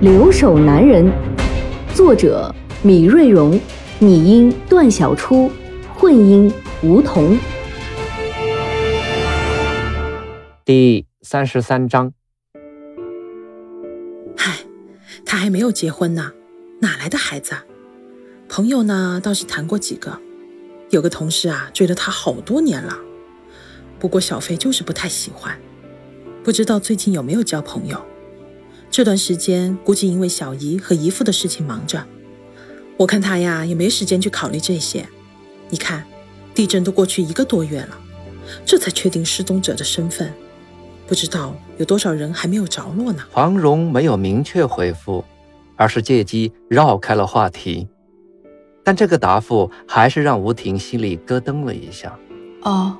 留守男人》，作者米瑞荣，拟音段小初，混音吴桐。第三十三章。嗨，他还没有结婚呢，哪来的孩子？啊？朋友呢倒是谈过几个，有个同事啊追了他好多年了，不过小飞就是不太喜欢，不知道最近有没有交朋友。这段时间估计因为小姨和姨父的事情忙着，我看他呀也没时间去考虑这些。你看，地震都过去一个多月了，这才确定失踪者的身份。不知道有多少人还没有着落呢？黄蓉没有明确回复，而是借机绕开了话题。但这个答复还是让吴婷心里咯噔了一下。哦，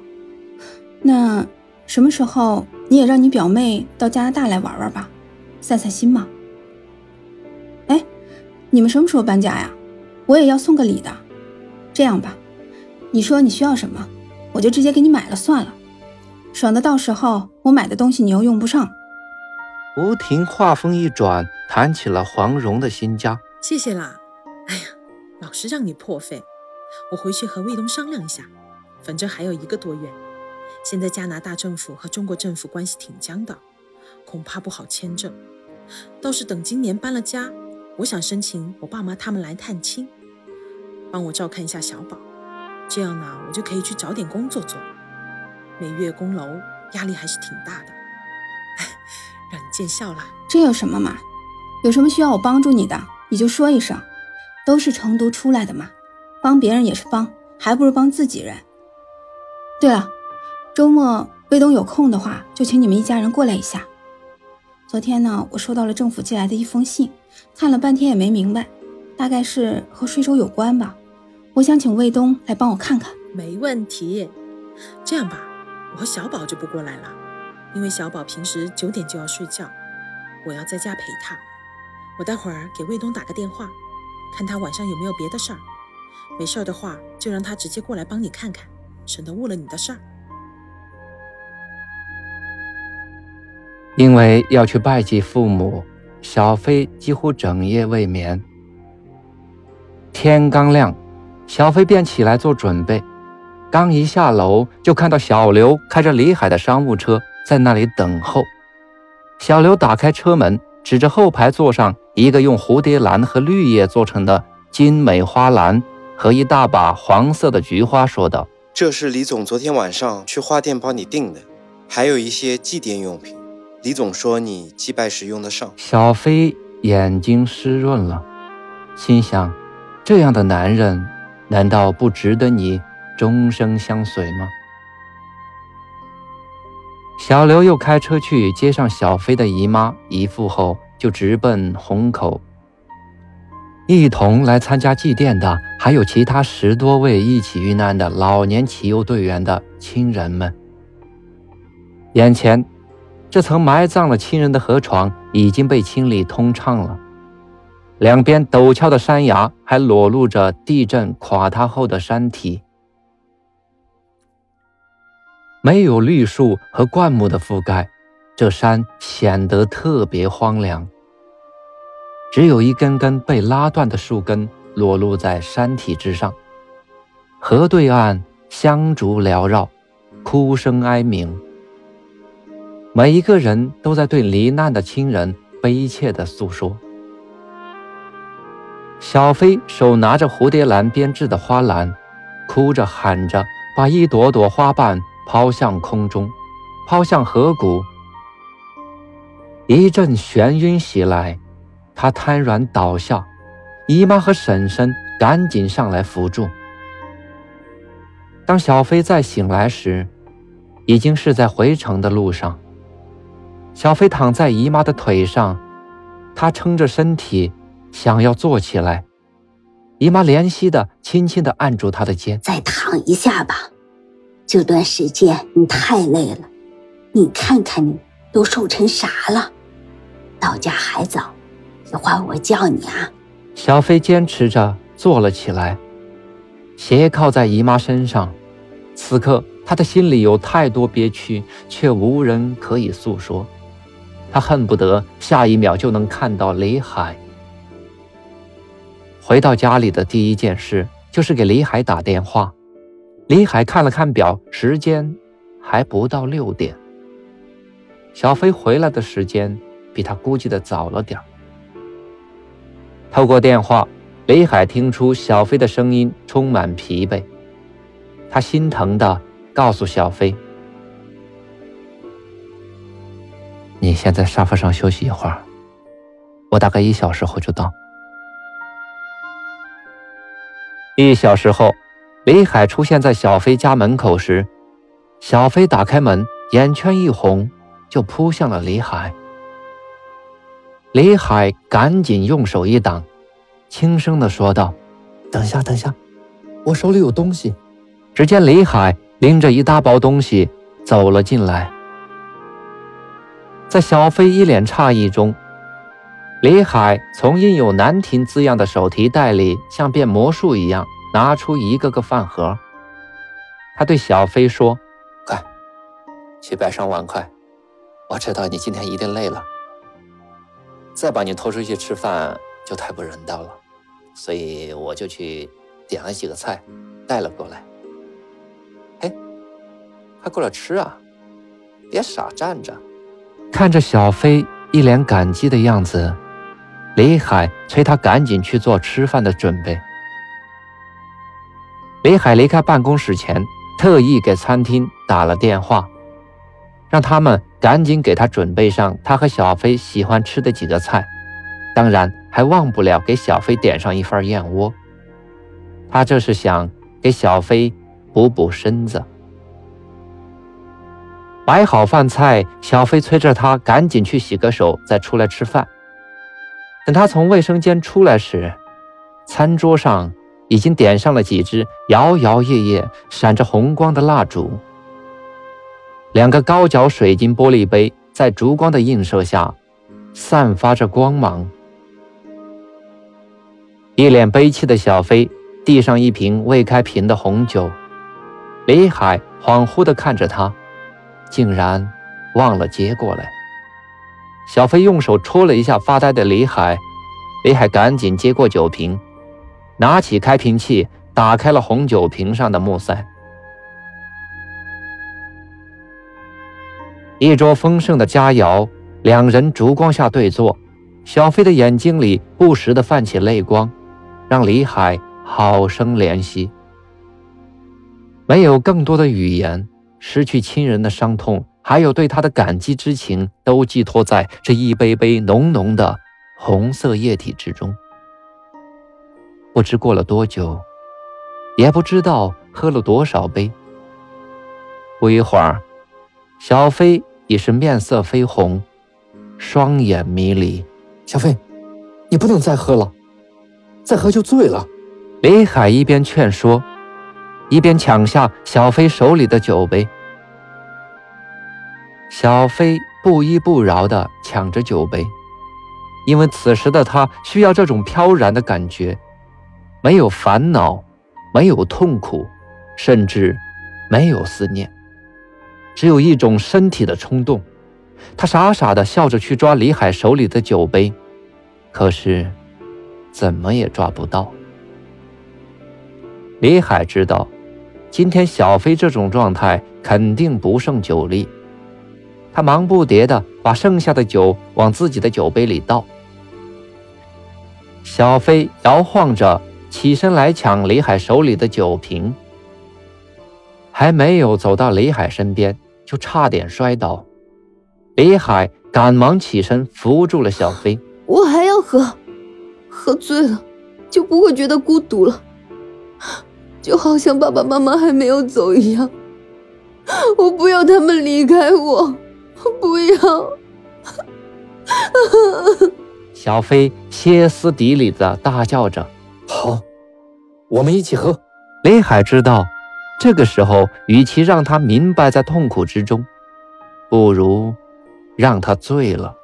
那什么时候你也让你表妹到加拿大来玩玩吧，散散心嘛。哎，你们什么时候搬家呀？我也要送个礼的。这样吧，你说你需要什么，我就直接给你买了算了。省得到时候我买的东西你又用不上。吴婷话锋一转，谈起了黄蓉的新家。谢谢啦。哎呀，老是让你破费，我回去和卫东商量一下。反正还有一个多月，现在加拿大政府和中国政府关系挺僵的，恐怕不好签证。倒是等今年搬了家，我想申请我爸妈他们来探亲，帮我照看一下小宝。这样呢，我就可以去找点工作做。每月供楼压力还是挺大的，让你见笑了。这有什么嘛？有什么需要我帮助你的，你就说一声。都是成都出来的嘛，帮别人也是帮，还不如帮自己人。对了，周末魏东有空的话，就请你们一家人过来一下。昨天呢，我收到了政府寄来的一封信，看了半天也没明白，大概是和税收有关吧。我想请魏东来帮我看看。没问题，这样吧。我和小宝就不过来了，因为小宝平时九点就要睡觉，我要在家陪他。我待会儿给卫东打个电话，看他晚上有没有别的事儿。没事儿的话，就让他直接过来帮你看看，省得误了你的事儿。因为要去拜祭父母，小飞几乎整夜未眠。天刚亮，小飞便起来做准备。刚一下楼，就看到小刘开着李海的商务车在那里等候。小刘打开车门，指着后排座上一个用蝴蝶兰和绿叶做成的精美花篮和一大把黄色的菊花，说道：“这是李总昨天晚上去花店帮你订的，还有一些祭奠用品。李总说你祭拜时用得上。”小飞眼睛湿润了，心想：这样的男人，难道不值得你？终生相随吗？小刘又开车去接上小飞的姨妈姨父后，就直奔虹口。一同来参加祭奠的，还有其他十多位一起遇难的老年骑游队员的亲人们。眼前，这层埋葬了亲人的河床已经被清理通畅了，两边陡峭的山崖还裸露着地震垮塌后的山体。没有绿树和灌木的覆盖，这山显得特别荒凉。只有一根根被拉断的树根裸露在山体之上。河对岸香烛缭绕，哭声哀鸣。每一个人都在对罹难的亲人悲切地诉说。小飞手拿着蝴蝶兰编制的花篮，哭着喊着，把一朵朵花瓣。抛向空中，抛向河谷。一阵眩晕袭来，他瘫软倒下。姨妈和婶婶赶紧上来扶住。当小飞再醒来时，已经是在回城的路上。小飞躺在姨妈的腿上，她撑着身体想要坐起来，姨妈怜惜的轻轻的按住她的肩，再躺一下吧。这段时间你太累了，你看看你都瘦成啥了。到家还早，一会儿我叫你啊。小飞坚持着坐了起来，斜靠在姨妈身上。此刻，他的心里有太多憋屈，却无人可以诉说。他恨不得下一秒就能看到李海。回到家里的第一件事就是给李海打电话。李海看了看表，时间还不到六点。小飞回来的时间比他估计的早了点透过电话，李海听出小飞的声音充满疲惫。他心疼的告诉小飞：“你先在沙发上休息一会儿，我大概一小时后就到。”一小时后，李海出现在小飞家门口时，小飞打开门，眼圈一红，就扑向了李海。李海赶紧用手一挡，轻声的说道：“等一下，等一下，我手里有东西。”只见李海拎着一大包东西走了进来，在小飞一脸诧异中，李海从印有“南亭”字样的手提袋里，像变魔术一样拿出一个个饭盒。他对小飞说：“快，去摆上碗筷。我知道你今天一定累了，再把你拖出去吃饭就太不人道了，所以我就去点了几个菜，带了过来。”嘿快过来吃啊！别傻站着。看着小飞一脸感激的样子，李海催他赶紧去做吃饭的准备。李海离开办公室前，特意给餐厅打了电话，让他们赶紧给他准备上他和小飞喜欢吃的几个菜，当然还忘不了给小飞点上一份燕窝。他这是想给小飞补补身子。摆好饭菜，小飞催着他赶紧去洗个手，再出来吃饭。等他从卫生间出来时，餐桌上已经点上了几支摇摇曳曳、闪着红光的蜡烛。两个高脚水晶玻璃杯在烛光的映射下，散发着光芒。一脸悲戚的小飞递上一瓶未开瓶的红酒，李海恍惚地看着他。竟然忘了接过来。小飞用手戳了一下发呆的李海，李海赶紧接过酒瓶，拿起开瓶器，打开了红酒瓶上的木塞。一桌丰盛的佳肴，两人烛光下对坐，小飞的眼睛里不时的泛起泪光，让李海好生怜惜。没有更多的语言。失去亲人的伤痛，还有对他的感激之情，都寄托在这一杯杯浓浓的红色液体之中。不知过了多久，也不知道喝了多少杯。不一会儿，小飞已是面色绯红，双眼迷离。小飞，你不能再喝了，再喝就醉了。李海一边劝说。一边抢下小飞手里的酒杯，小飞不依不饶地抢着酒杯，因为此时的他需要这种飘然的感觉，没有烦恼，没有痛苦，甚至没有思念，只有一种身体的冲动。他傻傻地笑着去抓李海手里的酒杯，可是怎么也抓不到。李海知道。今天小飞这种状态肯定不胜酒力，他忙不迭地把剩下的酒往自己的酒杯里倒。小飞摇晃着起身来抢李海手里的酒瓶，还没有走到李海身边，就差点摔倒。李海赶忙起身扶住了小飞：“我还要喝，喝醉了就不会觉得孤独了。”就好像爸爸妈妈还没有走一样，我不要他们离开我，不要。小飞歇斯底里的大叫着：“好，我们一起喝。”林海知道，这个时候与其让他明白在痛苦之中，不如让他醉了。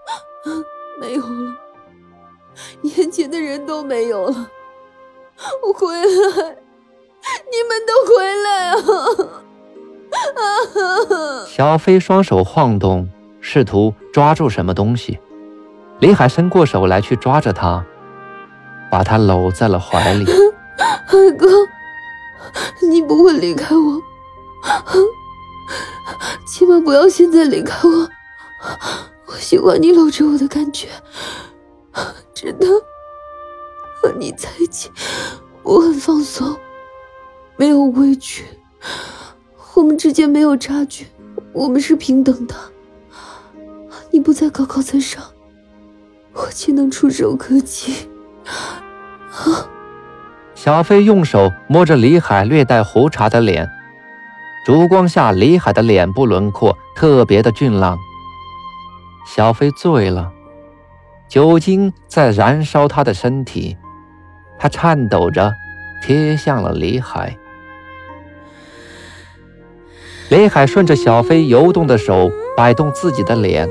没有了，眼前的人都没有了。我回来，你们都回来啊！小飞双手晃动，试图抓住什么东西。李海伸过手来去抓着他，把他搂在了怀里。海哥，你不会离开我，千万不要现在离开我。我喜欢你搂着我的感觉，真的。和你在一起，我很放松，没有畏惧。我们之间没有差距，我们是平等的。你不再高高在上，我岂能触手可及？小飞用手摸着李海略带胡茬的脸，烛光下李海的脸部轮廓特别的俊朗。小飞醉了，酒精在燃烧他的身体，他颤抖着贴向了李海。李海顺着小飞游动的手摆动自己的脸，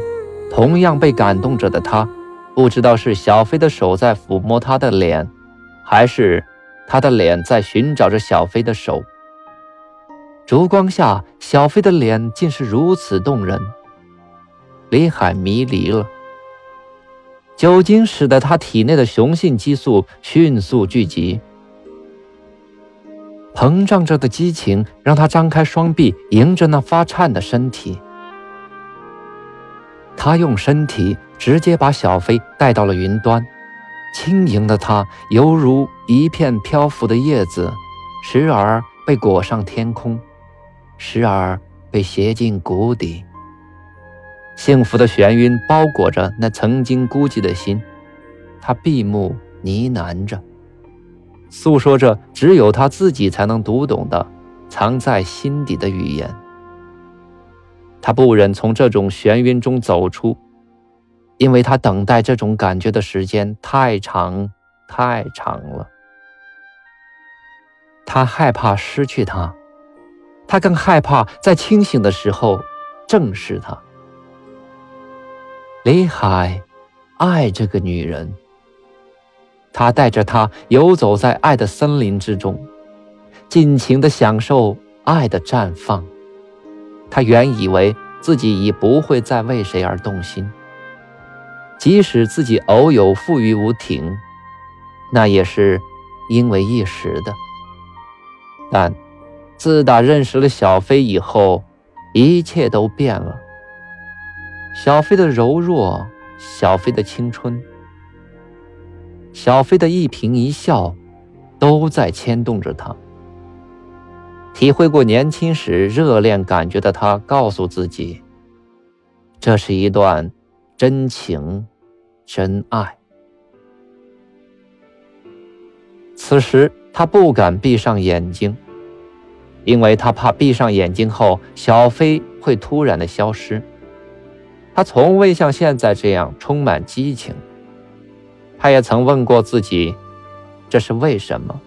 同样被感动着的他，不知道是小飞的手在抚摸他的脸，还是他的脸在寻找着小飞的手。烛光下，小飞的脸竟是如此动人。李海迷离了，酒精使得他体内的雄性激素迅速聚集。膨胀着的激情让他张开双臂，迎着那发颤的身体。他用身体直接把小飞带到了云端，轻盈的他犹如一片漂浮的叶子，时而被裹上天空，时而被携进谷底。幸福的眩晕包裹着那曾经孤寂的心，他闭目呢喃着。诉说着只有他自己才能读懂的，藏在心底的语言。他不忍从这种眩晕中走出，因为他等待这种感觉的时间太长太长了。他害怕失去他，他更害怕在清醒的时候正视他。李海爱这个女人。他带着她游走在爱的森林之中，尽情地享受爱的绽放。他原以为自己已不会再为谁而动心，即使自己偶有负于无停，那也是因为一时的。但自打认识了小飞以后，一切都变了。小飞的柔弱，小飞的青春。小飞的一颦一笑，都在牵动着他。体会过年轻时热恋感觉的他，告诉自己，这是一段真情真爱。此时他不敢闭上眼睛，因为他怕闭上眼睛后，小飞会突然的消失。他从未像现在这样充满激情。他也曾问过自己，这是为什么？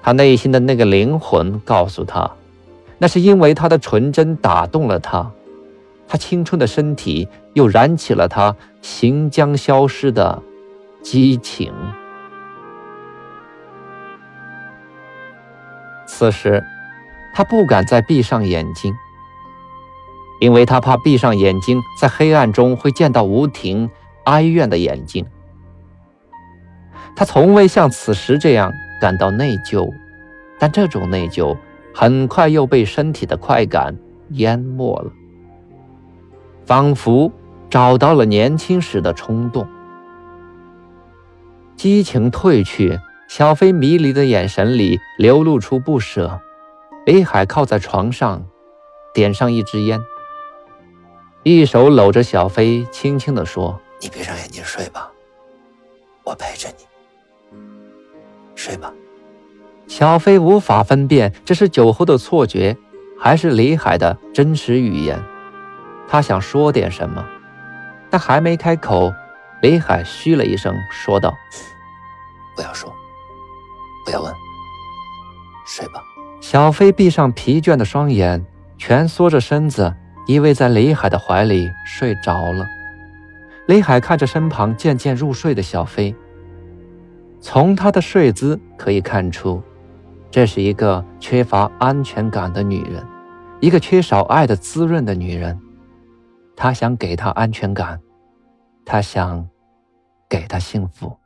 他内心的那个灵魂告诉他，那是因为他的纯真打动了他，他青春的身体又燃起了他行将消失的激情。此时，他不敢再闭上眼睛，因为他怕闭上眼睛，在黑暗中会见到吴婷。哀怨的眼睛，他从未像此时这样感到内疚，但这种内疚很快又被身体的快感淹没了，仿佛找到了年轻时的冲动。激情褪去，小飞迷离的眼神里流露出不舍。李海靠在床上，点上一支烟，一手搂着小飞，轻轻地说。你闭上眼睛睡吧，我陪着你。睡吧。小飞无法分辨这是酒后的错觉，还是李海的真实语言。他想说点什么，但还没开口，李海嘘了一声，说道：“不要说，不要问，睡吧。”小飞闭上疲倦的双眼，蜷缩着身子，依偎在李海的怀里睡着了。李海看着身旁渐渐入睡的小飞，从她的睡姿可以看出，这是一个缺乏安全感的女人，一个缺少爱的滋润的女人。他想给她安全感，他想给她幸福，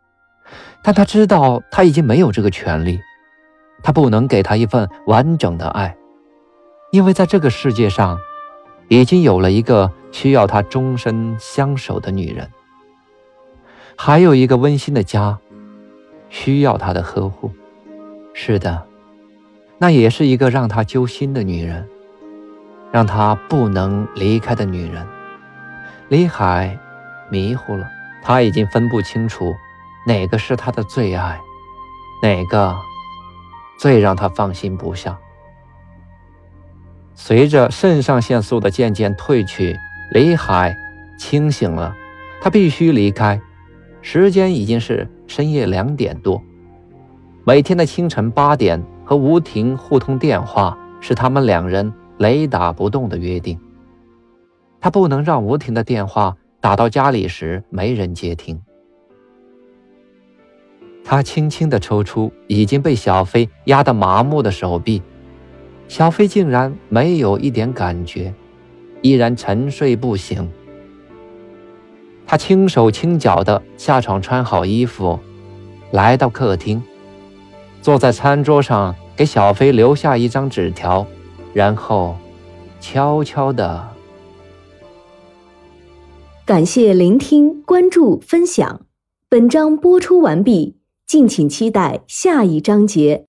但他知道他已经没有这个权利。他不能给她一份完整的爱，因为在这个世界上，已经有了一个需要他终身相守的女人，还有一个温馨的家，需要他的呵护。是的，那也是一个让他揪心的女人，让他不能离开的女人。李海迷糊了，他已经分不清楚哪个是他的最爱，哪个。最让他放心不下。随着肾上腺素的渐渐褪去，李海清醒了。他必须离开，时间已经是深夜两点多。每天的清晨八点和吴婷互通电话，是他们两人雷打不动的约定。他不能让吴婷的电话打到家里时没人接听。他轻轻地抽出已经被小飞压得麻木的手臂，小飞竟然没有一点感觉，依然沉睡不醒。他轻手轻脚地下床，穿好衣服，来到客厅，坐在餐桌上，给小飞留下一张纸条，然后悄悄地。感谢聆听、关注、分享，本章播出完毕。敬请期待下一章节。